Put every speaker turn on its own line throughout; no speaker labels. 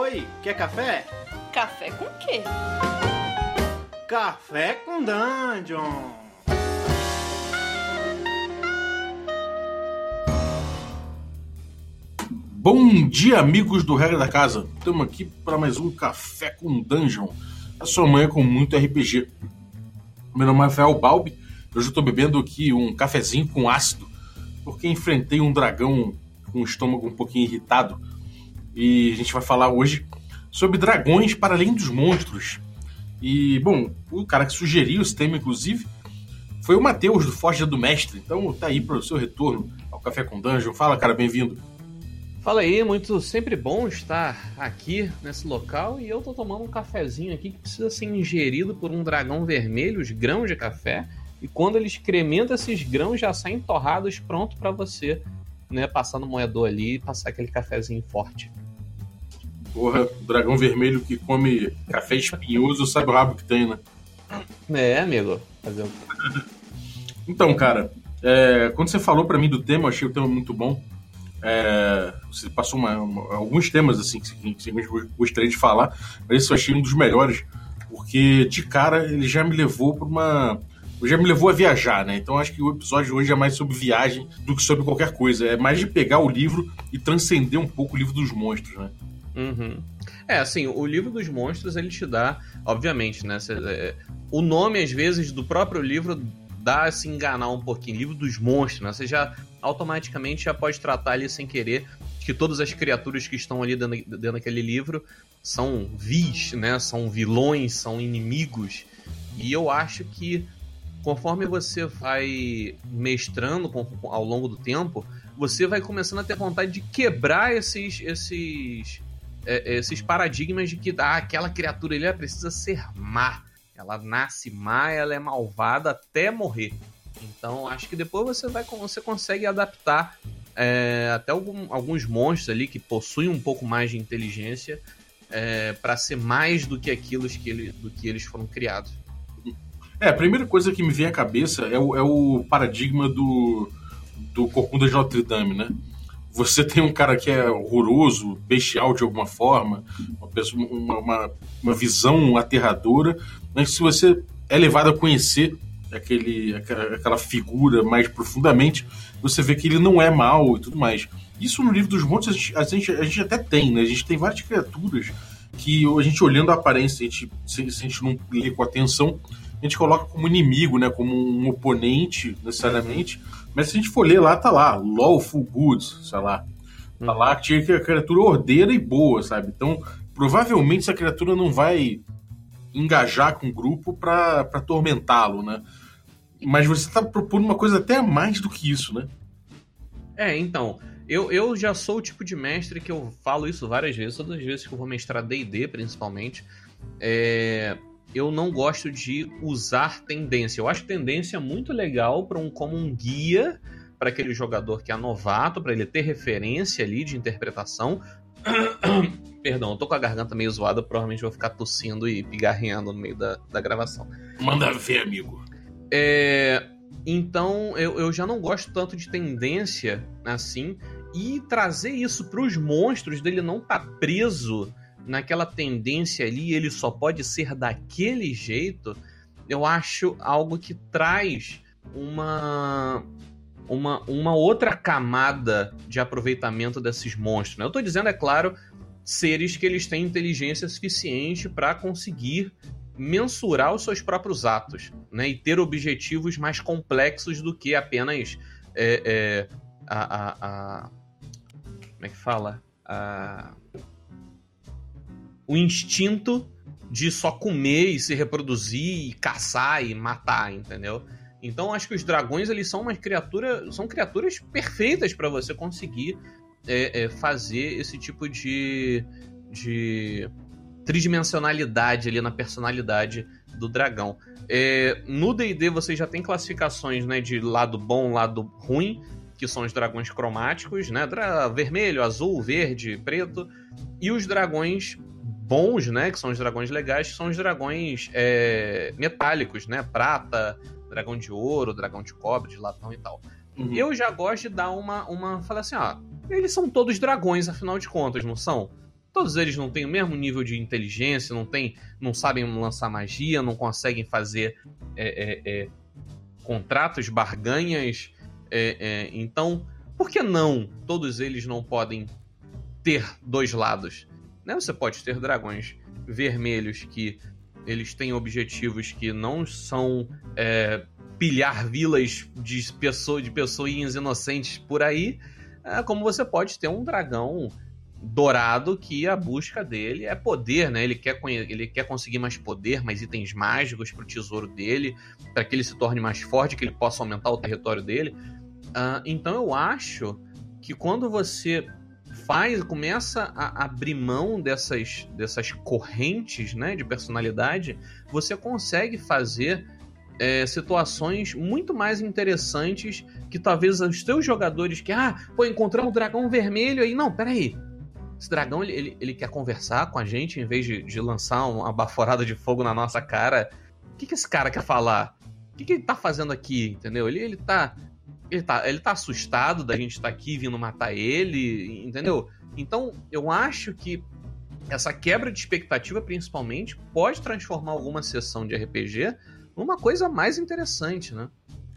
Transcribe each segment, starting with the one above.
Oi, quer café?
Café com quê?
Café com Dungeon!
Bom dia, amigos do Regra da Casa. Estamos aqui para mais um Café com Dungeon. A sua manhã com muito RPG. Meu nome é Rafael Balbi. Hoje eu estou bebendo aqui um cafezinho com ácido, porque enfrentei um dragão com o estômago um pouquinho irritado. E a gente vai falar hoje sobre dragões para além dos monstros. E, bom, o cara que sugeriu esse tema, inclusive, foi o Matheus, do Forja do Mestre. Então tá aí para o seu retorno ao Café com Dungeon. Fala, cara, bem-vindo.
Fala aí, muito sempre bom estar aqui nesse local e eu tô tomando um cafezinho aqui que precisa ser ingerido por um dragão vermelho, os grãos de café, e quando ele excrementa esses grãos já saem torrados pronto para você, né, passar no moedor ali e passar aquele cafezinho forte.
Porra, dragão vermelho que come café espinhoso sabe o rabo que tem, né?
É, amigo. Fazer um...
Então, cara, é, quando você falou para mim do tema, eu achei o tema muito bom. É, você passou uma, uma, alguns temas assim que, que, eu gostaria de falar, mas esse eu achei um dos melhores, porque de cara ele já me levou para uma. Já me levou a viajar, né? Então acho que o episódio de hoje é mais sobre viagem do que sobre qualquer coisa. É mais de pegar o livro e transcender um pouco o livro dos monstros, né?
Uhum. É, assim, o livro dos monstros ele te dá, obviamente, né? Cê, é, o nome, às vezes, do próprio livro dá a se enganar um pouquinho. Livro dos monstros, né? Você já automaticamente já pode tratar ali sem querer que todas as criaturas que estão ali dentro, dentro daquele livro são vis, né? São vilões, são inimigos. E eu acho que conforme você vai mestrando ao longo do tempo, você vai começando a ter vontade de quebrar esses esses é, esses paradigmas de que ah, aquela criatura ali precisa ser má. Ela nasce má, ela é malvada até morrer. Então acho que depois você vai você consegue adaptar é, até algum, alguns monstros ali que possuem um pouco mais de inteligência é, para ser mais do que aquilo que, ele, do que eles foram criados.
É, a primeira coisa que me vem à cabeça é o, é o paradigma do, do Corcunda de Notre Dame, né? Você tem um cara que é horroroso, bestial de alguma forma, uma, pessoa, uma, uma, uma visão aterradora, mas se você é levado a conhecer aquele, aquela figura mais profundamente, você vê que ele não é mal e tudo mais. Isso no livro dos montes a gente, a gente, até tem, né? A gente tem várias criaturas que a gente olhando a aparência, a gente, se, se a gente não lê com atenção, a gente coloca como inimigo, né? Como um oponente, necessariamente. Mas se a gente for ler lá, tá lá, lawful good, sei lá. Tá lá que tinha que a criatura ordeira e boa, sabe? Então, provavelmente essa criatura não vai engajar com o grupo para atormentá-lo, né? Mas você está propondo uma coisa até mais do que isso, né?
É, então. Eu, eu já sou o tipo de mestre que eu falo isso várias vezes, todas as vezes que eu vou mestrar DD, principalmente. É, eu não gosto de usar tendência. Eu acho tendência muito legal para um como um guia para aquele jogador que é novato, para ele ter referência ali de interpretação. Perdão, eu tô com a garganta meio zoada, provavelmente vou ficar tossindo e pigarreando no meio da, da gravação.
Manda ver, amigo.
É, então, eu, eu já não gosto tanto de tendência assim. E trazer isso para os monstros dele não tá preso naquela tendência ali, ele só pode ser daquele jeito. Eu acho algo que traz uma uma, uma outra camada de aproveitamento desses monstros. Né? Eu estou dizendo, é claro, seres que eles têm inteligência suficiente para conseguir mensurar os seus próprios atos, né? E ter objetivos mais complexos do que apenas é, é, a, a, a, como é que fala? A, o instinto de só comer e se reproduzir e caçar e matar, entendeu? Então acho que os dragões eles são uma criatura, são criaturas perfeitas para você conseguir é, é, fazer esse tipo de, de tridimensionalidade ali na personalidade do dragão. É, no D&D você já tem classificações né, de lado bom, lado ruim, que são os dragões cromáticos, né, vermelho, azul, verde, preto, e os dragões bons, né, que são os dragões legais, que são os dragões é, metálicos, né, prata, dragão de ouro, dragão de cobre, de latão e tal. Uhum. Eu já gosto de dar uma, uma, falar assim, ó, eles são todos dragões, afinal de contas, não são? todos eles não têm o mesmo nível de inteligência, não tem, não sabem lançar magia, não conseguem fazer é, é, é contratos, barganhas. É, é, então, por que não todos eles não podem ter dois lados? Né? Você pode ter dragões vermelhos que eles têm objetivos que não são é, pilhar vilas de, pessoa, de pessoinhas inocentes por aí, é, como você pode ter um dragão dourado que a busca dele é poder, né? Ele quer, ele quer conseguir mais poder, mais itens mágicos para o tesouro dele, para que ele se torne mais forte, que ele possa aumentar o território dele. Uh, então eu acho que quando você faz, começa a abrir mão dessas, dessas correntes né, de personalidade, você consegue fazer é, situações muito mais interessantes que talvez os teus jogadores que, ah, pô, encontramos um dragão vermelho aí. Não, peraí. Esse dragão, ele, ele, ele quer conversar com a gente em vez de, de lançar uma baforada de fogo na nossa cara. O que, que esse cara quer falar? O que, que ele tá fazendo aqui, entendeu? Ele, ele tá ele tá, ele tá assustado da gente estar tá aqui vindo matar ele, entendeu? Então, eu acho que essa quebra de expectativa, principalmente, pode transformar alguma sessão de RPG numa coisa mais interessante, né?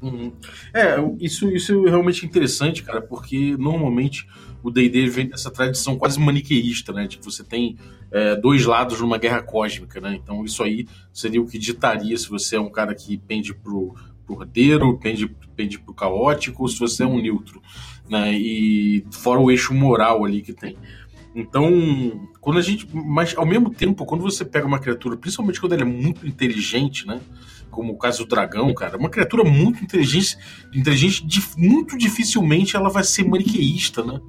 Uhum. É, isso, isso é realmente interessante, cara, porque normalmente o D&D vem dessa tradição quase maniqueísta, né? Tipo, você tem é, dois lados numa guerra cósmica, né? Então isso aí seria o que ditaria se você é um cara que pende pro pro roteiro, pende, pende pro caótico, se você é um neutro, né? E fora o eixo moral ali que tem. Então, quando a gente. Mas ao mesmo tempo, quando você pega uma criatura, principalmente quando ela é muito inteligente, né? Como o caso do dragão, cara, uma criatura muito inteligente, inteligente muito dificilmente ela vai ser maniqueísta, né?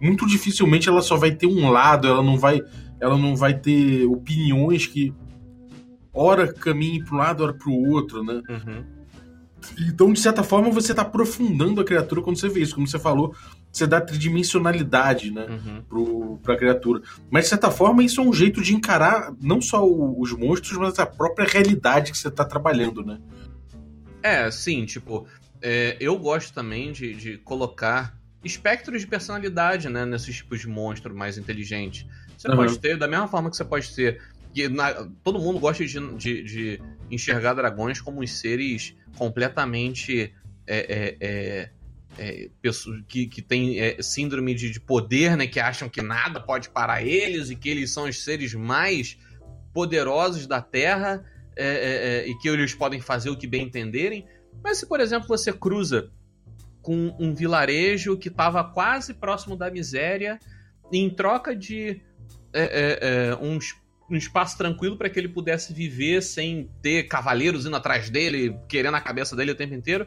Muito dificilmente ela só vai ter um lado, ela não vai, ela não vai ter opiniões que ora caminhem para um lado, ora para o outro, né? Uhum. Então, de certa forma, você está aprofundando a criatura quando você vê isso. Como você falou, você dá tridimensionalidade né, uhum. para a criatura. Mas, de certa forma, isso é um jeito de encarar não só o, os monstros, mas a própria realidade que você está trabalhando, né?
É, sim, tipo, é, eu gosto também de, de colocar espectros de personalidade né, nesses tipos de monstro mais inteligente. Você uhum. pode ter, da mesma forma que você pode ter que na, todo mundo gosta de, de, de, enxergar dragões como os seres completamente é, é, é, é que, que têm é, síndrome de, de, poder, né? Que acham que nada pode parar eles e que eles são os seres mais poderosos da Terra é, e que eles podem fazer o que bem entenderem. Mas se, por exemplo, você cruza com um vilarejo que estava quase próximo da miséria, e em troca de uns um espaço tranquilo para que ele pudesse viver sem ter cavaleiros indo atrás dele, querendo a cabeça dele o tempo inteiro.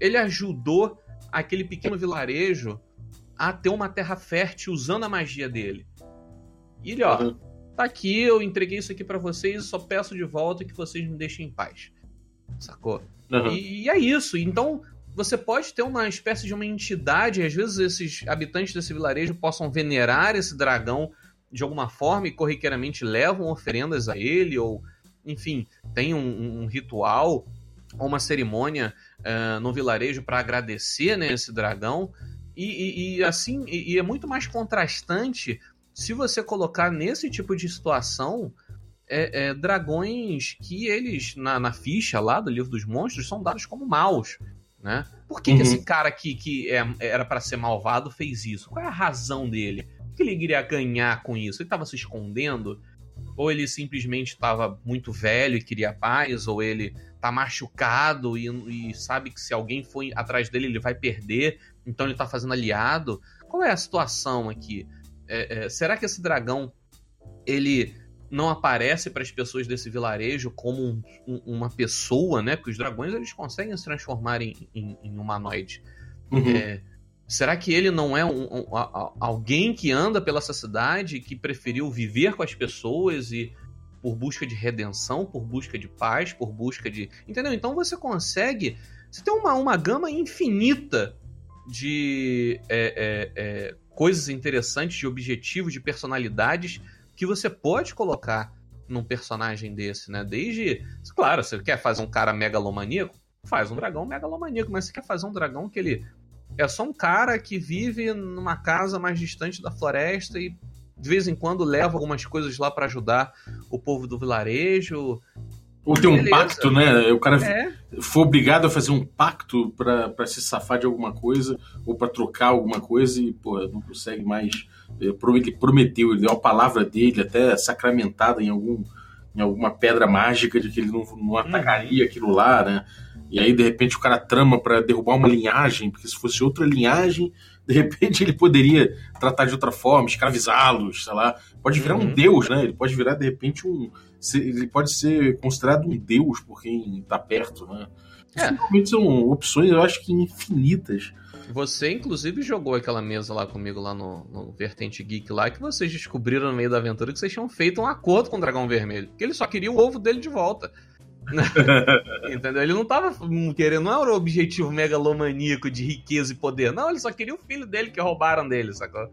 Ele ajudou aquele pequeno vilarejo a ter uma terra fértil usando a magia dele. E ele, ó, uhum. tá aqui, eu entreguei isso aqui para vocês, só peço de volta que vocês me deixem em paz. Sacou? Uhum. E, e é isso. Então, você pode ter uma espécie de uma entidade, às vezes esses habitantes desse vilarejo possam venerar esse dragão de alguma forma e corriqueiramente levam oferendas a ele, ou, enfim, tem um, um ritual ou uma cerimônia uh, no vilarejo para agradecer né, esse dragão. E, e, e assim, e, e, é muito mais contrastante se você colocar nesse tipo de situação é, é, dragões que eles, na, na, ficha lá do livro dos monstros, são dados como maus. Né? Por que, uhum. que esse cara que, que é, era para ser malvado fez isso? Qual é a razão dele? Que ele iria ganhar com isso? Ele estava se escondendo? Ou ele simplesmente estava muito velho e queria paz? Ou ele tá machucado e, e, sabe que se alguém for atrás dele ele vai perder? Então ele tá fazendo aliado? Qual é a situação aqui? É, é, será que esse dragão ele não aparece para as pessoas desse vilarejo como um, um, uma pessoa, né? Porque os dragões eles conseguem se transformar em, em, em humanoide. Uhum. É, Será que ele não é um, um, alguém que anda pela essa cidade que preferiu viver com as pessoas e por busca de redenção, por busca de paz, por busca de. Entendeu? Então você consegue. Você tem uma, uma gama infinita de é, é, é, coisas interessantes, de objetivos, de personalidades que você pode colocar num personagem desse, né? Desde. Claro, você quer fazer um cara megalomaníaco? Faz um dragão megalomaníaco, mas você quer fazer um dragão que ele é só um cara que vive numa casa mais distante da floresta e de vez em quando leva algumas coisas lá para ajudar o povo do vilarejo.
Ou tem um Beleza. pacto, né? O cara é. foi obrigado a fazer um pacto para se safar de alguma coisa ou para trocar alguma coisa e, pô, não consegue mais. Ele prometeu, ele deu a palavra dele, até sacramentada em algum em alguma pedra mágica de que ele não, não atacaria uhum. aquilo lá, né? E aí, de repente, o cara trama para derrubar uma linhagem, porque se fosse outra linhagem, de repente ele poderia tratar de outra forma, escravizá-los, sei lá. Pode virar uhum. um deus, né? Ele pode virar, de repente, um. Ele pode ser considerado um deus por quem está perto, né? É. Realmente são opções, eu acho que infinitas.
Você, inclusive, jogou aquela mesa lá comigo, lá no, no Vertente Geek, lá, que vocês descobriram no meio da aventura que vocês tinham feito um acordo com o Dragão Vermelho. Que ele só queria o ovo dele de volta. Entendeu? Ele não tava querendo, não era o objetivo megalomaníaco de riqueza e poder. Não, ele só queria o filho dele que roubaram dele, sacou?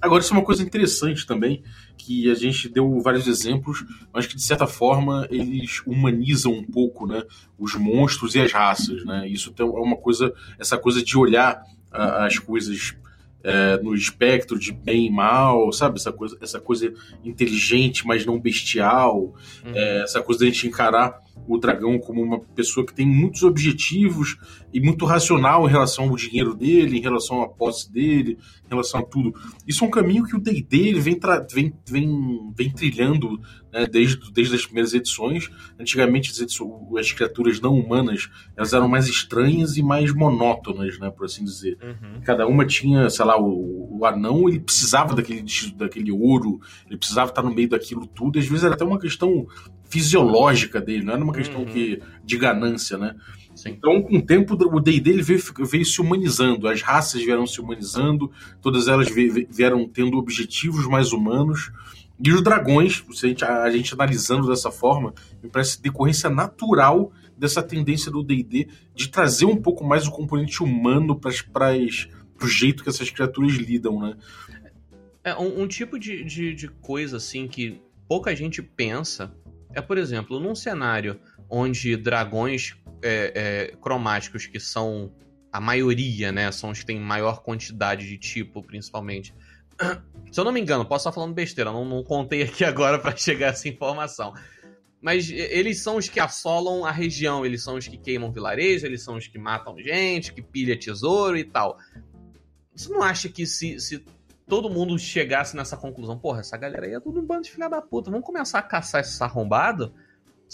Agora, isso é uma coisa interessante também, que a gente deu vários exemplos, mas que de certa forma eles humanizam um pouco, né, os monstros e as raças, né? Isso é uma coisa, essa coisa de olhar as coisas é, no espectro de bem e mal, sabe? Essa coisa, essa coisa inteligente, mas não bestial, uhum. é, essa coisa da gente encarar o dragão como uma pessoa que tem muitos objetivos e muito racional em relação ao dinheiro dele, em relação à posse dele, relação a tudo. Isso é um caminho que o D&D vem, vem, vem, vem trilhando né, desde, desde as primeiras edições. Antigamente as, edições, as, criaturas não humanas elas eram mais estranhas e mais monótonas, né, por assim dizer. Uhum. Cada uma tinha, sei lá, o, o, anão ele precisava daquele, daquele ouro, ele precisava estar no meio daquilo tudo. Às vezes era até uma questão fisiológica dele, não era uma questão uhum. que, de ganância, né? Sim. Então, com o tempo, o D&D veio, veio se humanizando, as raças vieram se humanizando, todas elas vieram tendo objetivos mais humanos, e os dragões, a gente, a gente analisando dessa forma, me parece decorrência natural dessa tendência do D&D de trazer um pouco mais o componente humano para o jeito que essas criaturas lidam, né?
É, um, um tipo de, de, de coisa, assim, que pouca gente pensa é, por exemplo, num cenário onde dragões é, é, cromáticos, que são a maioria, né? São os que têm maior quantidade de tipo, principalmente. Se eu não me engano, posso estar falando besteira, não, não contei aqui agora para chegar essa informação. Mas eles são os que assolam a região, eles são os que queimam vilarejo, eles são os que matam gente, que pilha tesouro e tal. Você não acha que se, se todo mundo chegasse nessa conclusão, porra, essa galera aí é tudo um bando de filha da puta, vamos começar a caçar esses arrombados?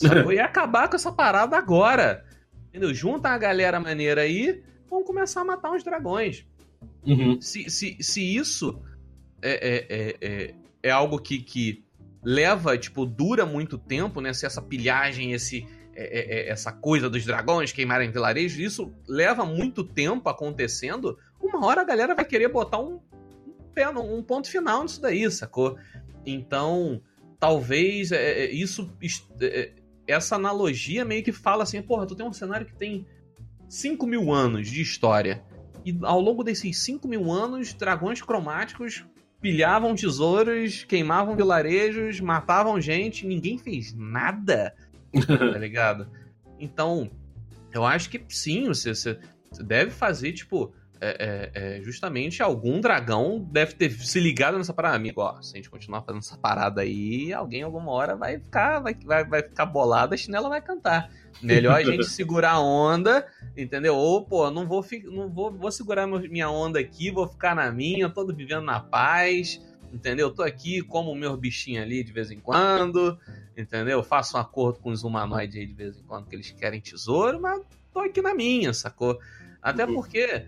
Eu ia acabar com essa parada agora. Entendeu? Junta a galera maneira aí, vamos começar a matar uns dragões. Uhum. Se, se, se isso é, é, é, é, é algo que, que leva, tipo, dura muito tempo, né? Se essa pilhagem, esse, é, é, é, essa coisa dos dragões queimarem vilarejos, isso leva muito tempo acontecendo, uma hora a galera vai querer botar um, pé, um ponto final nisso daí, sacou? Então, talvez é, é isso. Essa analogia meio que fala assim: porra, tu tem um cenário que tem 5 mil anos de história. E ao longo desses 5 mil anos, dragões cromáticos pilhavam tesouros, queimavam vilarejos, matavam gente, ninguém fez nada. tá ligado? Então, eu acho que sim, você, você deve fazer, tipo, é, é, é, justamente algum dragão deve ter se ligado nessa parada. Amigo, ó, se a gente continuar fazendo essa parada aí, alguém alguma hora vai ficar, vai, vai, vai ficar bolado, a chinela vai cantar. Melhor a gente segurar a onda, entendeu? Ou, pô, não vou, não vou, vou segurar minha onda aqui, vou ficar na minha, todo vivendo na paz, entendeu? Tô aqui como meus bichinhos ali de vez em quando, entendeu? Faço um acordo com os humanoides aí de vez em quando que eles querem tesouro, mas tô aqui na minha, sacou? Até uhum. porque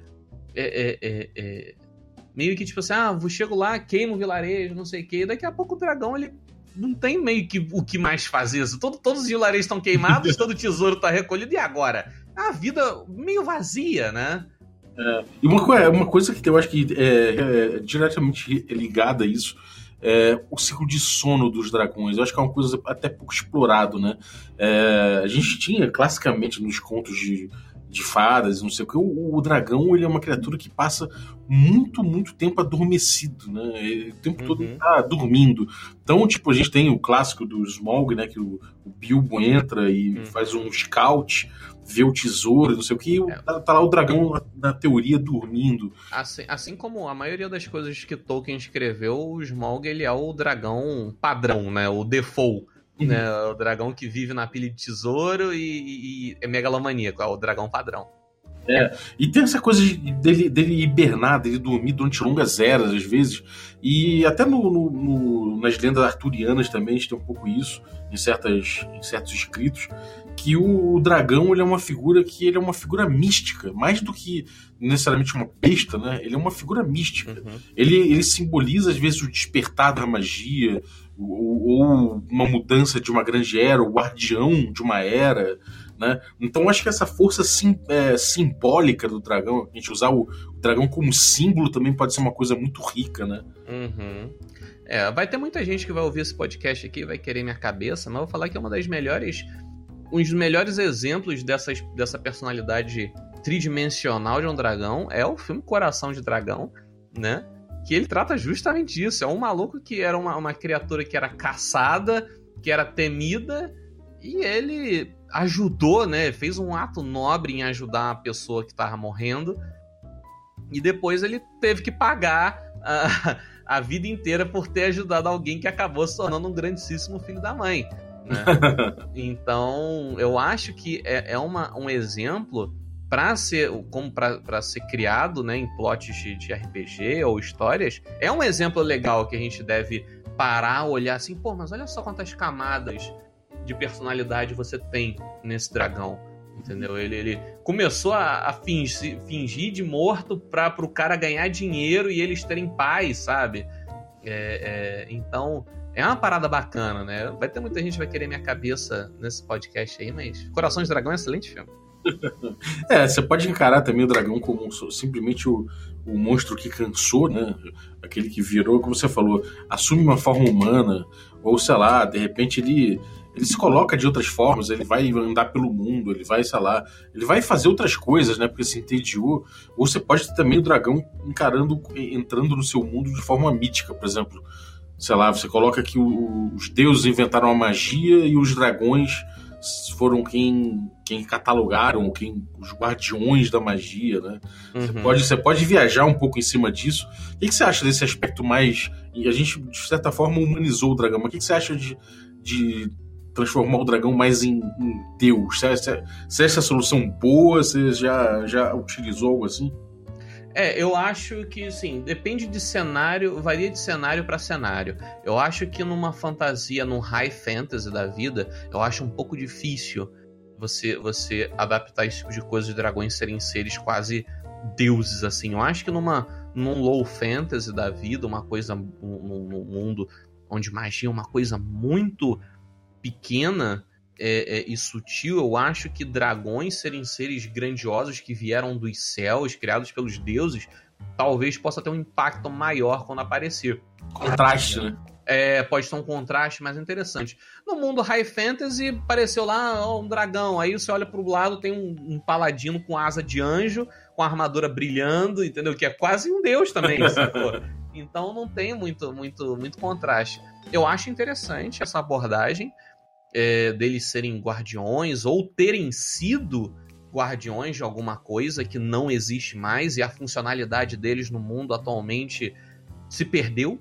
é, é, é, é, meio que tipo assim, ah, vou chego lá, queimo o vilarejo, não sei o quê. Daqui a pouco o dragão, ele não tem meio que o que mais fazer. Todo, todos os vilarejos estão queimados, todo o tesouro está recolhido, e agora? A vida meio vazia, né?
É, e uma, uma coisa que eu acho que é, é diretamente ligada a isso é o ciclo de sono dos dragões. Eu acho que é uma coisa até pouco explorado, né? É, a gente tinha classicamente nos contos de de fadas, não sei o que. O, o, dragão ele é uma criatura que passa muito, muito tempo adormecido, né? Ele, o tempo uhum. todo tá dormindo. Então, tipo, a gente tem o clássico do Smaug, né? Que o, o Bilbo entra e uhum. faz um scout, vê o tesouro, não sei o que, é. tá, tá, lá o dragão na, na teoria dormindo.
Assim, assim, como a maioria das coisas que Tolkien escreveu, o Smaug ele é o dragão padrão, né? O default Uhum. Né? O dragão que vive na pilha de tesouro e, e é megalomaníaco, é o dragão padrão.
É, e tem essa coisa dele, dele hibernar, dele dormir durante longas eras, às vezes. E até no, no, no, nas lendas arturianas também a gente tem um pouco isso, em, certas, em certos escritos, que o, o dragão ele é uma figura que ele é uma figura mística, mais do que necessariamente uma besta, né? Ele é uma figura mística. Uhum. Ele, ele simboliza, às vezes, o despertar da magia, ou, uma mudança de uma grande era, o guardião de uma era. Né? Então acho que essa força sim, é, simbólica do dragão, a gente usar o, o, dragão como símbolo também pode ser uma coisa muito rica, né?
Uhum. É, vai ter muita gente que vai ouvir esse podcast aqui vai querer minha cabeça, mas eu vou falar que é uma das melhores. Um dos melhores exemplos dessas, dessa personalidade tridimensional de um dragão é o filme Coração de Dragão, né? Que ele trata justamente disso. É um maluco que era uma, uma criatura que era caçada, que era temida, e ele ajudou, né? Fez um ato nobre em ajudar a pessoa que estava morrendo. E depois ele teve que pagar a, a vida inteira por ter ajudado alguém que acabou se tornando um grandíssimo filho da mãe. Né? então, eu acho que é, é uma, um exemplo para ser como para ser criado né, em plots de, de, RPG ou histórias, é um exemplo legal que a gente deve parar, olhar assim, pô, mas olha só quantas camadas de personalidade você tem nesse dragão. Entendeu? Ele, ele começou a, a fingir, fingir, de morto para o cara ganhar dinheiro e eles terem paz, sabe? É, é, então, é uma parada bacana, né? Vai ter muita gente que vai querer minha cabeça nesse podcast aí, mas Coração de Dragão é um excelente filme.
é, você pode encarar também o dragão como simplesmente o, o monstro que cansou, né? Aquele que virou, como você falou, assume uma forma humana, ou sei lá, de repente ele ele se coloca de outras formas, ele vai andar pelo mundo, ele vai, sei lá, ele vai fazer outras coisas, né? Porque se entediou. Ou você pode ter também o dragão encarando, entrando no seu mundo de forma mítica, por exemplo. Sei lá, você coloca que os deuses inventaram a magia e os dragões foram quem, quem catalogaram, quem os guardiões da magia, né? Uhum. Você, pode, você pode viajar um pouco em cima disso. O que, que você acha desse aspecto mais. A gente, de certa forma, humanizou o dragão, mas o que, que você acha de, de transformar o dragão mais em, em Deus? Se, se, se essa solução boa, você já, já utilizou algo assim?
É, eu acho que, sim, depende de cenário, varia de cenário para cenário. Eu acho que numa fantasia, num high fantasy da vida, eu acho um pouco difícil você você adaptar esse tipo de coisa de dragões serem seres quase deuses, assim. Eu acho que numa num low fantasy da vida, uma coisa num, num mundo onde magia é uma coisa muito pequena é, é, e sutil, eu acho que dragões serem seres grandiosos que vieram dos céus, criados pelos deuses, talvez possa ter um impacto maior quando aparecer.
Contraste, né?
É, pode ter um contraste mais interessante. No mundo high fantasy, apareceu lá um dragão. Aí você olha pro lado, tem um, um paladino com asa de anjo, com armadura brilhando, entendeu? Que é quase um deus também, Então não tem muito, muito, muito contraste. Eu acho interessante essa abordagem é, deles serem guardiões ou terem sido guardiões de alguma coisa que não existe mais e a funcionalidade deles no mundo atualmente se perdeu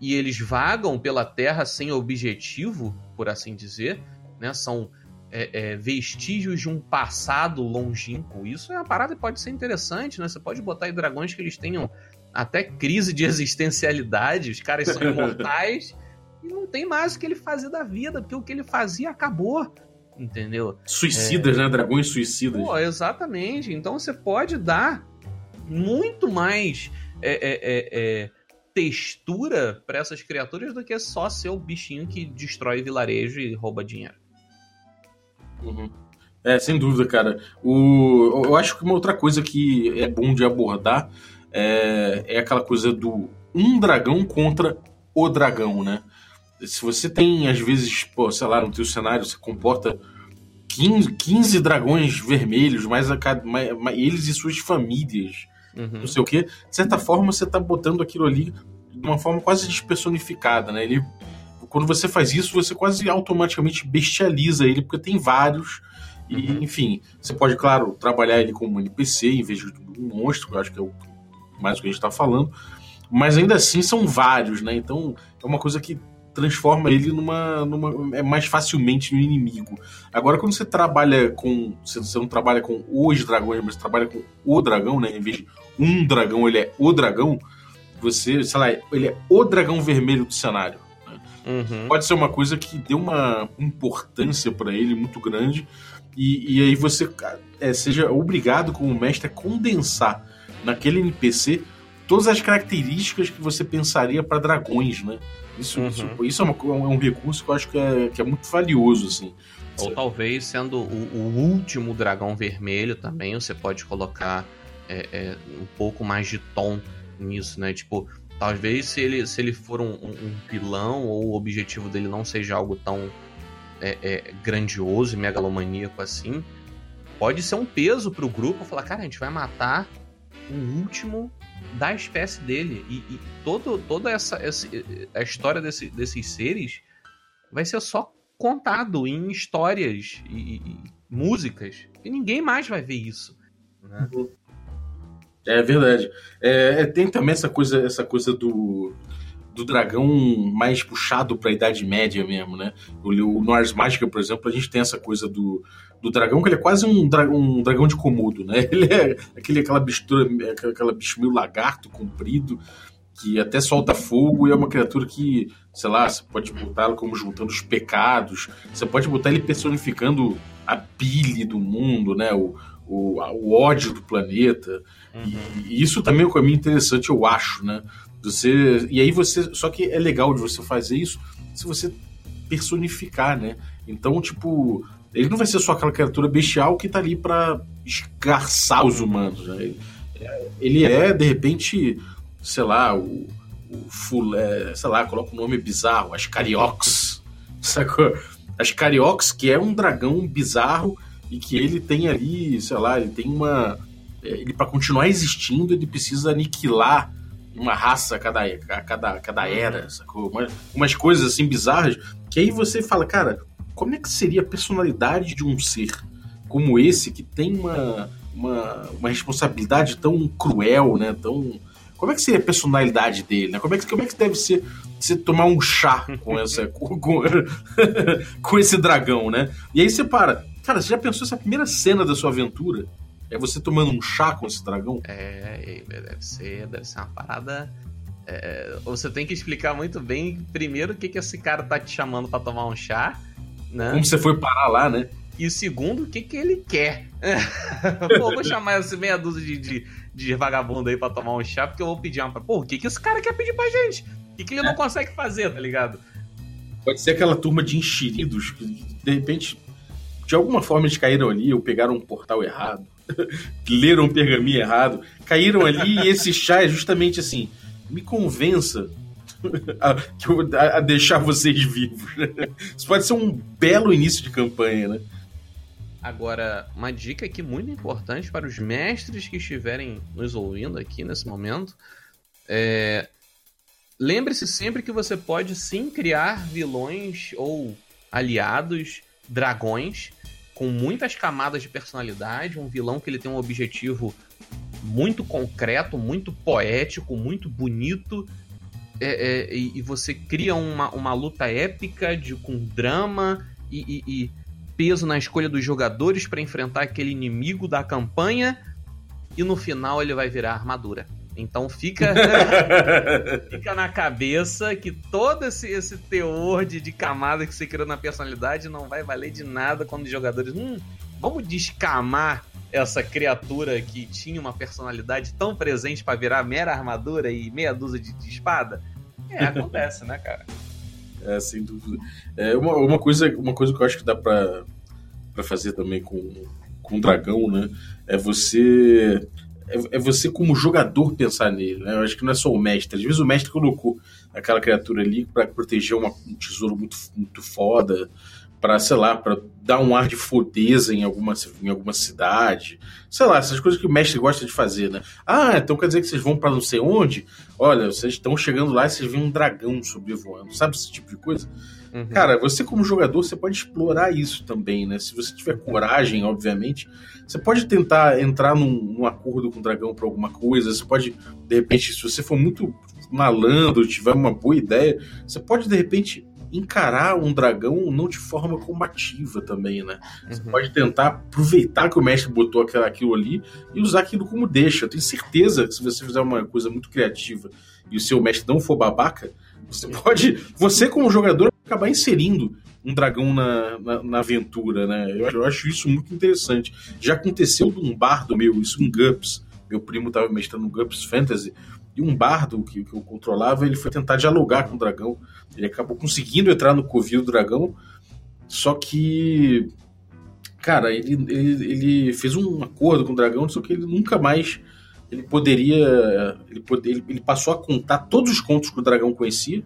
e eles vagam pela Terra sem objetivo, por assim dizer, né? São é, é, vestígios de um passado longínquo. Isso é uma parada que pode ser interessante, né? Você pode botar aí dragões que eles tenham até crise de existencialidade, os caras são imortais e não tem mais o que ele fazer da vida, porque o que ele fazia acabou. Entendeu?
Suicidas, é... né? Dragões suicidas.
Pô, exatamente. Então você pode dar muito mais é, é, é, é textura para essas criaturas do que só ser o bichinho que destrói vilarejo e rouba dinheiro.
Uhum. É, sem dúvida, cara. O, eu acho que uma outra coisa que é bom de abordar é, é aquela coisa do um dragão contra o dragão, né? Se você tem, às vezes, pô, sei lá, no teu cenário, você comporta 15, 15 dragões vermelhos, mais, a, mais, mais eles e suas famílias, uhum. não sei o quê. De certa forma, você tá botando aquilo ali de uma forma quase despersonificada, né? Ele, quando você faz isso, você quase automaticamente bestializa ele, porque tem vários. E, uhum. enfim, você pode, claro, trabalhar ele como um NPC em vez de um monstro, que eu acho que é o, mais o que a gente está falando. Mas ainda assim são vários, né? Então é uma coisa que transforma ele numa, numa é mais facilmente no inimigo. Agora quando você trabalha com você, não trabalha com os dragões, mas trabalha com o dragão, né? Em vez de um dragão, ele é o dragão. Você, sei lá, ele é o dragão vermelho do cenário. Né? Uhum. Pode ser uma coisa que deu uma importância para ele muito grande e, e aí você é, seja obrigado como mestre a condensar naquele NPC todas as características que você pensaria para dragões, né? Isso, uhum. isso, isso é, uma, é, um recurso que eu acho que é, que é muito valioso, assim.
Ou talvez sendo o, o, último dragão vermelho também, você pode colocar é, é, um pouco mais de tom nisso, né? Tipo, talvez se ele, se ele for um, um vilão ou o objetivo dele não seja algo tão é, é, grandioso e megalomaníaco assim, pode ser um peso pro grupo falar, cara, a gente vai matar o último da espécie dele. E, e todo, toda essa, essa a história desse, desses seres vai ser só contado em histórias e, e músicas. E ninguém mais vai ver isso. Né?
É verdade. É, é, tem também essa coisa, essa coisa do, do dragão mais puxado para a Idade Média mesmo, né? O, o Ars Mágica, por exemplo, a gente tem essa coisa do, do dragão, que ele é quase um, dra um dragão de Komodo, né? Ele é aquele, aquela, mistura, aquela bicho meio lagarto comprido, que até solta fogo e é uma criatura que, sei lá, você pode botá-lo como juntando os pecados, você pode botar ele personificando a bile do mundo, né? O, o, o ódio do planeta. Uhum. E, e, isso também é um caminho interessante, eu acho, né? Você, e aí você. Só que é legal de você fazer isso se você personificar, né? Então, tipo, ele não vai ser só aquela criatura bestial que tá ali para esgarçar os humanos. Né? Ele é, de repente, sei lá, o, o sei lá, coloca um nome bizarro, as Cariox. Sacou? As Cariox, que é um dragão bizarro e que ele tem ali, sei lá, ele tem uma. É, ele, para continuar existindo, ele precisa aniquilar uma raça a cada, a cada, a cada era, sacou? Umas, umas coisas assim bizarras que aí você fala, cara, como é que seria a personalidade de um ser como esse que tem uma, uma, uma responsabilidade tão cruel, né? Tão, como é que seria a personalidade dele, né? Como é que, como é que deve ser você tomar um chá com essa com, com, com, esse dragão, né? E aí você para. Cara, você já pensou essa primeira cena da sua aventura? É você tomando um chá com esse dragão?
É, deve ser, deve ser uma parada. É, você tem que explicar muito bem primeiro o que, que esse cara tá te chamando para tomar um chá né?
Como você foi parar lá, né?
E o segundo, o que, que ele quer? Pô, vou chamar esse meia dúzia de, de, de, vagabundo aí pra tomar um chá, porque eu vou pedir uma. Pô, o que, que esse cara quer pedir pra gente? O que, que ele é. não consegue fazer, tá ligado?
Pode ser aquela turma de enxeridos que, de repente, de alguma forma eles caíram ali ou pegaram um portal errado, leram um pergaminho errado, caíram ali e esse chá é justamente assim. Me convença a, a, deixar vocês vivos. Isso pode ser um belo início de campanha, né?
Agora, uma dica aqui muito importante para os mestres que estiverem nos ouvindo aqui nesse momento é. Lembre-se sempre que você pode sim criar vilões ou aliados, dragões, com muitas camadas de personalidade, um vilão que ele tem um objetivo muito concreto, muito poético, muito bonito, é, é, e, você cria uma, uma luta épica de, com drama e, e, e peso na escolha dos jogadores para enfrentar aquele inimigo da campanha e no final ele vai virar armadura. Então fica fica na cabeça que todo esse, esse teor de, de camada que você criou na personalidade não vai valer de nada quando os jogadores. Hum, vamos descamar essa criatura que tinha uma personalidade tão presente para virar mera armadura e meia dúzia de, de espada? É, acontece, né, cara? É,
sem dúvida. É, uma, uma, coisa, uma coisa que eu acho que dá pra, pra fazer também com, com o dragão, né? É você. É, é, você, como jogador, pensar nele, né? Eu acho que não é só o mestre. Às vezes o mestre colocou aquela criatura ali para proteger uma, um tesouro muito, muito foda, para sei lá, para dar um ar de fodeza em alguma, em alguma cidade. Sei lá, essas coisas que o mestre gosta de fazer, né? Ah, então quer dizer que vocês vão para não sei onde? Olha, vocês estão chegando lá e vocês veem um dragão sobrevoando. Sabe esse tipo de coisa? Uhum. Cara, você como jogador, você pode explorar isso também, né? Se você tiver coragem, obviamente, você pode tentar entrar num, num acordo com o dragão para alguma coisa. Você pode, de repente, se você for muito malandro, tiver uma boa ideia, você pode, de repente, encarar um dragão não de forma combativa também, né? Você uhum. pode tentar aproveitar que o mestre botou aquilo ali e usar aquilo como deixa. Eu tenho certeza que se você fizer uma coisa muito criativa e o seu mestre não for babaca, você pode, você como jogador, acabar inserindo um dragão na, na, na aventura, né? Eu, eu, acho isso muito interessante. Já aconteceu de um bardo meu, isso em GUPS. Meu primo estava mestrando no GUPS Fantasy e um bardo que, que eu controlava, ele foi tentar dialogar com o dragão. Ele acabou conseguindo entrar no covil do dragão, só que. Cara, ele, ele, ele fez um acordo com o dragão, só que ele nunca mais. Ele poderia. Ele, poder, ele, ele passou a contar todos os contos que o dragão conhecia,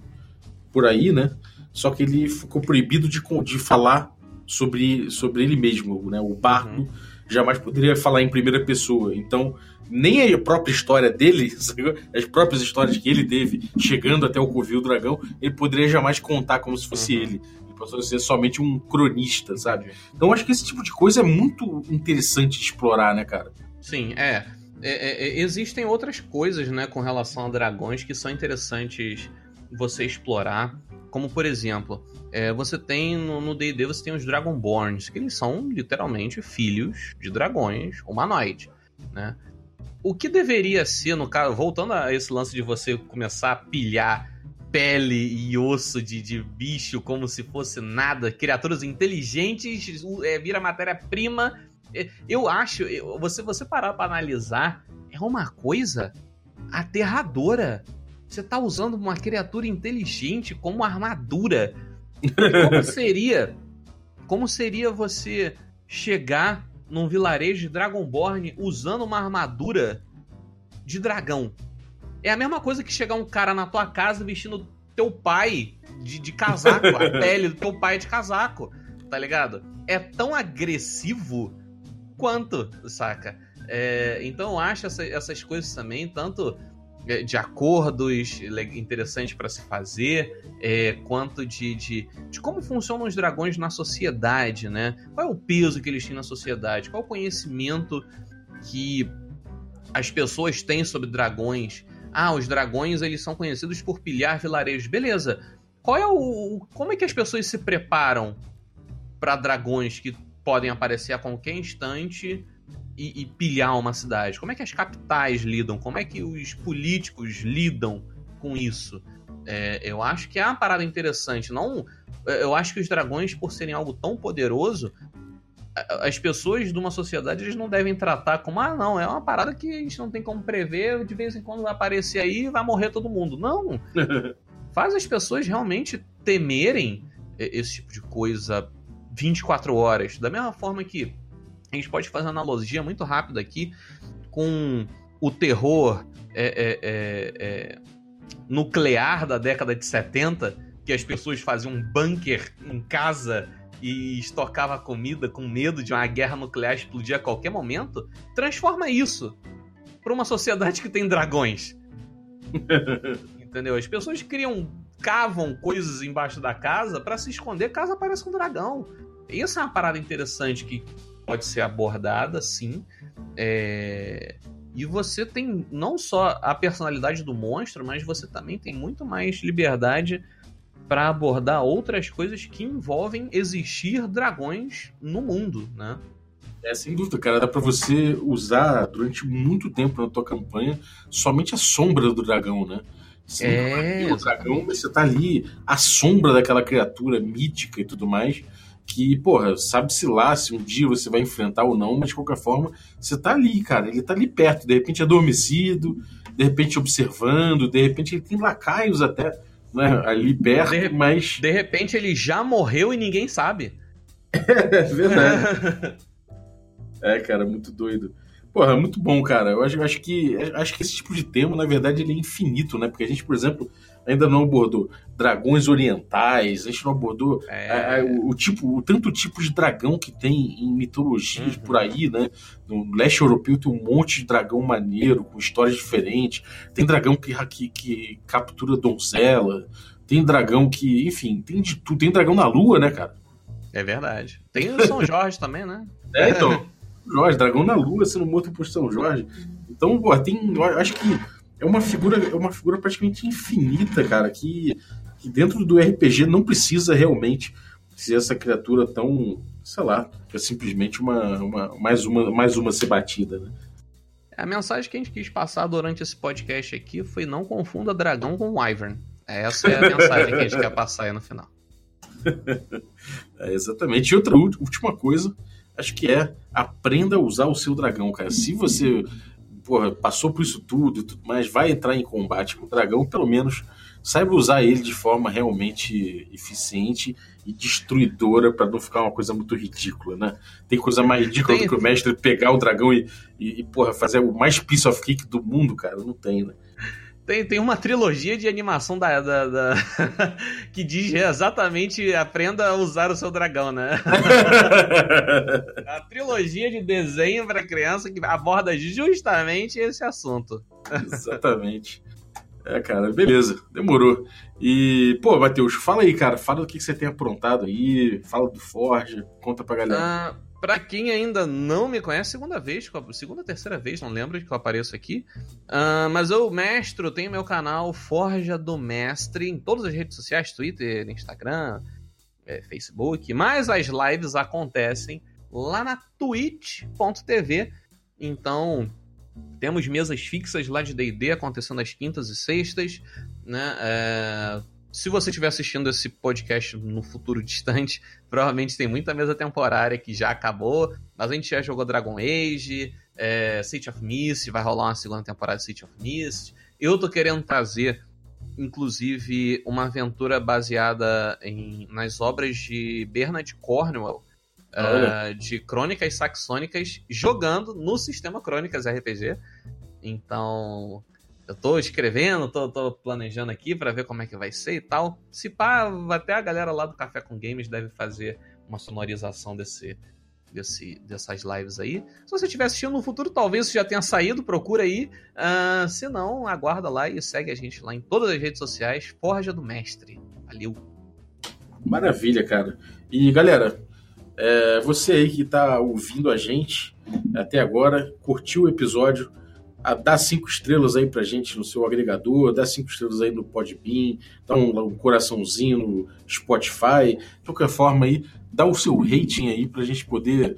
por aí, né? Só que ele ficou proibido de, de falar sobre, sobre ele mesmo, né? O bardo uhum. Jamais poderia falar em primeira pessoa. Então, nem a própria história dele, as próprias histórias que ele teve chegando até o Covil Dragão, ele poderia jamais contar como se fosse uhum. ele. Ele passou a ser somente um cronista, sabe? Então acho que esse tipo de coisa é muito interessante de explorar, né, cara?
Sim, é. É, é, é existem outras coisas, né, com relação a dragões que são interessantes você explorar. Como, por exemplo, é, você tem no D&D você tem os Dragonborns, que eles são literalmente filhos de dragões humanoides, né? o que deveria ser, no caso, voltando a esse lance de você começar a pilhar pele e osso de, de bicho como se fosse nada, criaturas inteligentes, é, vira matéria-prima. É, eu acho, você, você parar para analisar, é uma coisa aterradora. Você tá usando uma criatura inteligente como armadura. Como seria? Como seria você chegar num vilarejo de Dragonborn usando uma armadura de dragão. É a mesma coisa que chegar um cara na tua casa vestindo teu pai de, de casaco, a pele do teu pai de casaco, tá ligado? É tão agressivo quanto, saca? É, então eu acho essa, essas coisas também, tanto de acordos interessantes para se fazer, é, quanto de, de, de, como funcionam os dragões na sociedade, né? Qual é o peso que eles têm na sociedade? Qual é o conhecimento que as pessoas têm sobre dragões? Ah, os dragões eles são conhecidos por pilhar vilarejos. Beleza. Qual é o como é que as pessoas se preparam para dragões que podem aparecer a qualquer instante? E, e, pilhar uma cidade? Como é que as capitais lidam? Como é que os políticos lidam com isso? É, eu acho que é uma parada interessante. Não, é, eu acho que os dragões, por serem algo tão poderoso, as pessoas de uma sociedade eles não devem tratar como ah não é uma parada que a gente não tem como prever de vez em quando vai aparecer aí e vai morrer todo mundo não faz as pessoas realmente temerem esse tipo de coisa 24 horas da mesma forma que a gente pode fazer uma analogia muito rápida aqui com o terror é, é, é, é, nuclear da década de 70, que as pessoas faziam um bunker em casa e estocava comida com medo de uma guerra nuclear explodir a qualquer momento. Transforma isso para uma sociedade que tem dragões. Entendeu? As pessoas criam, cavam coisas embaixo da casa para se esconder caso apareça um dragão. Isso é uma parada interessante que pode ser abordada, sim. É... E você tem não só a personalidade do monstro, mas você também tem muito mais liberdade para abordar outras coisas que envolvem existir dragões no mundo, né?
É, sem dúvida, cara. Dá pra você usar durante muito tempo na tua campanha somente a sombra do dragão, né? Você
é...
o dragão, mas você tá ali, a sombra daquela criatura mítica e tudo mais que, porra, sabe-se lá se um dia você vai enfrentar ou não, mas de qualquer forma, você tá ali, cara, ele tá ali perto, de repente adormecido, de repente observando, de repente ele tem lacaios até, né, ali perto,
de,
mas...
De repente ele já morreu e ninguém sabe.
é verdade. é, cara, muito doido. Porra, muito bom, cara. Eu acho, eu acho, que, acho que esse tipo de tema, na verdade, ele é infinito, né? Porque a gente, por exemplo, ainda não abordou dragões orientais, a gente não abordou
É.
é, o, o tipo, o tanto tipo de dragão que tem em mitologias
Uhum.
por aí, né? No leste europeu tem um monte de dragão maneiro, com histórias diferentes. Tem dragão que, que, que captura donzela, tem dragão que, enfim, tem de tudo. Tem dragão na lua, né, cara?
É verdade. Tem o São Jorge também, né?
É, então. Jorge, dragão na lua sendo morto por São Jorge. Então, pô, tem. Eu acho que é uma figura, é uma figura praticamente infinita, cara, que, que dentro do RPG não precisa realmente ser essa criatura tão, sei lá, é simplesmente uma, uma mais uma mais uma ser batida, né?
A mensagem que a gente quis passar durante esse podcast aqui foi não confunda dragão com wyvern. Essa é a mensagem que a gente quer passar aí no final.
É, exatamente. E outra última coisa, acho que é aprenda a usar o seu dragão, cara. Se você porra, passou por isso tudo e tudo mais, vai entrar em combate com o dragão, pelo menos saiba usar ele de forma realmente eficiente e destruidora para não ficar uma coisa muito ridícula, né? Tem coisa mais ridícula
Tem.
do que o mestre pegar o dragão e, e, e, porra, fazer o mais piece of cake do mundo, cara. Não tem, né?
Tem, tem uma trilogia de animação da, da- da- que diz exatamente aprenda a usar o seu dragão, né? A trilogia de desenho para criança que aborda justamente esse assunto.
Exatamente. É, cara, beleza, demorou. E, pô, Matheus, fala aí, cara, fala do que que você tem aprontado aí, fala do Forge, conta pra galera.
Ah, pra quem ainda não me conhece, segunda vez, segunda, terceira vez, não lembro que eu apareço aqui. Ah, mas eu mestro, tenho meu canal Forja do Mestre em todas as redes sociais, Twitter, Instagram, eh, Facebook. Mas as lives acontecem lá na twitch.tv. Então, temos mesas fixas lá de D&D acontecendo às quintas e sextas, né? É, Se você estiver assistindo esse podcast no futuro distante, provavelmente tem muita mesa temporária que já acabou, mas a gente já jogou Dragon Age, é, City of Mist, vai rolar uma segunda temporada de City of Mist. Eu tô querendo trazer, inclusive, uma aventura baseada em, nas obras de Bernard Cornwell, ah, de Crônicas Saxônicas, jogando no sistema Crônicas RPG. Então, eu tô escrevendo, tô, tô planejando aqui pra ver como é que vai ser e tal. Se pá, até a galera lá do Café com Games deve fazer uma sonorização desse, desse, dessas lives aí. Se você estiver assistindo no futuro, talvez isso já tenha saído, procura aí. Ah, se não, aguarda lá e segue a gente lá em todas as redes sociais. Forja do Mestre. Valeu!
Maravilha, cara. E galera, é, você aí que tá ouvindo a gente até agora, curtiu o episódio, a- dá cinco estrelas aí pra gente no seu agregador, dá cinco estrelas aí no Podbean, dá um, um coraçãozinho no Spotify, de qualquer forma aí, dá o seu rating aí pra gente poder,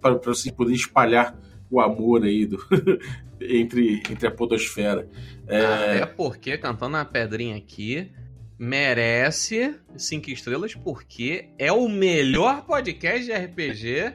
para você poder espalhar o amor aí do, entre, entre a podosfera. É,
Até porque, cantando a pedrinha aqui, merece cinco estrelas, porque é o melhor podcast de RPG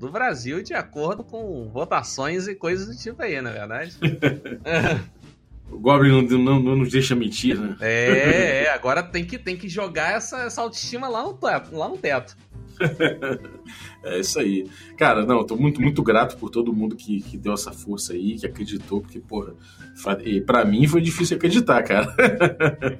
do Brasil, de acordo com votações e coisas do tipo aí, na verdade?
o Goblin não, não, não nos deixa mentir, né?
É, é, agora tem que, tem que jogar essa, essa autoestima lá no teto. Lá no teto.
É isso aí. Cara, não, tô muito, muito grato por todo mundo que, que deu essa força aí, que acreditou, porque, porra, e pra mim foi difícil acreditar, cara.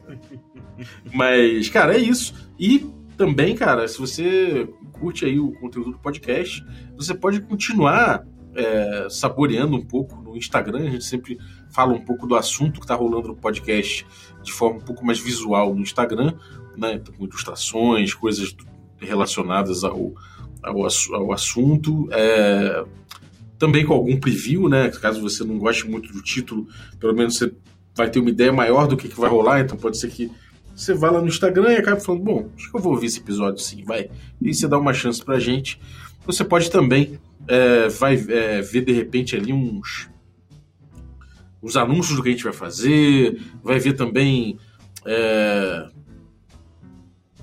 Mas, cara, é isso. E também, cara, se você curte aí o conteúdo do podcast, você pode continuar é, saboreando um pouco no Instagram. A gente sempre fala um pouco do assunto que tá rolando no podcast de forma um pouco mais visual no Instagram, né? Então, com ilustrações, coisas relacionadas ao, ao, ao assunto. É, também com algum preview, né? Caso você não goste muito do título, pelo menos você vai ter uma ideia maior do que, que vai rolar, então pode ser que você vá lá no Instagram e acabe falando, bom, acho que eu vou ouvir esse episódio sim, vai. E você dá uma chance pra gente. Você pode também é, vai é, ver de repente ali uns os anúncios do que a gente vai fazer, vai ver também é,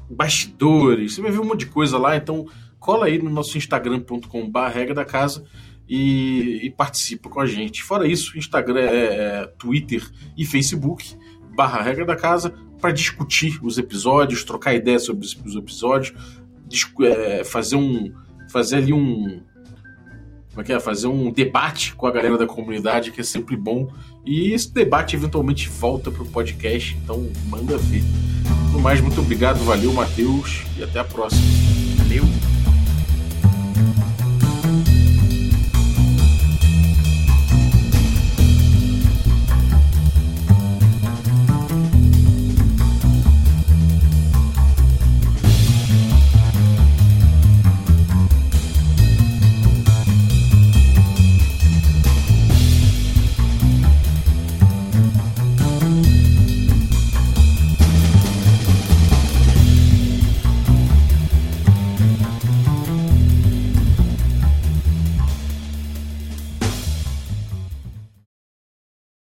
bastidores, você vai ver um monte de coisa lá, então cola aí no nosso instagram.com.br regra da casa e, e participa com a gente. Fora isso, Instagram, é, é, Twitter e Facebook, barra regra da casa, para discutir os episódios, trocar ideias sobre os- os episódios, é, fazer um. fazer ali um. Como é que é? Fazer um debate com a galera da comunidade, que é sempre bom E esse debate eventualmente volta pro podcast, então manda ver. No mais, muito obrigado, valeu, Matheus, e até a próxima.
Valeu!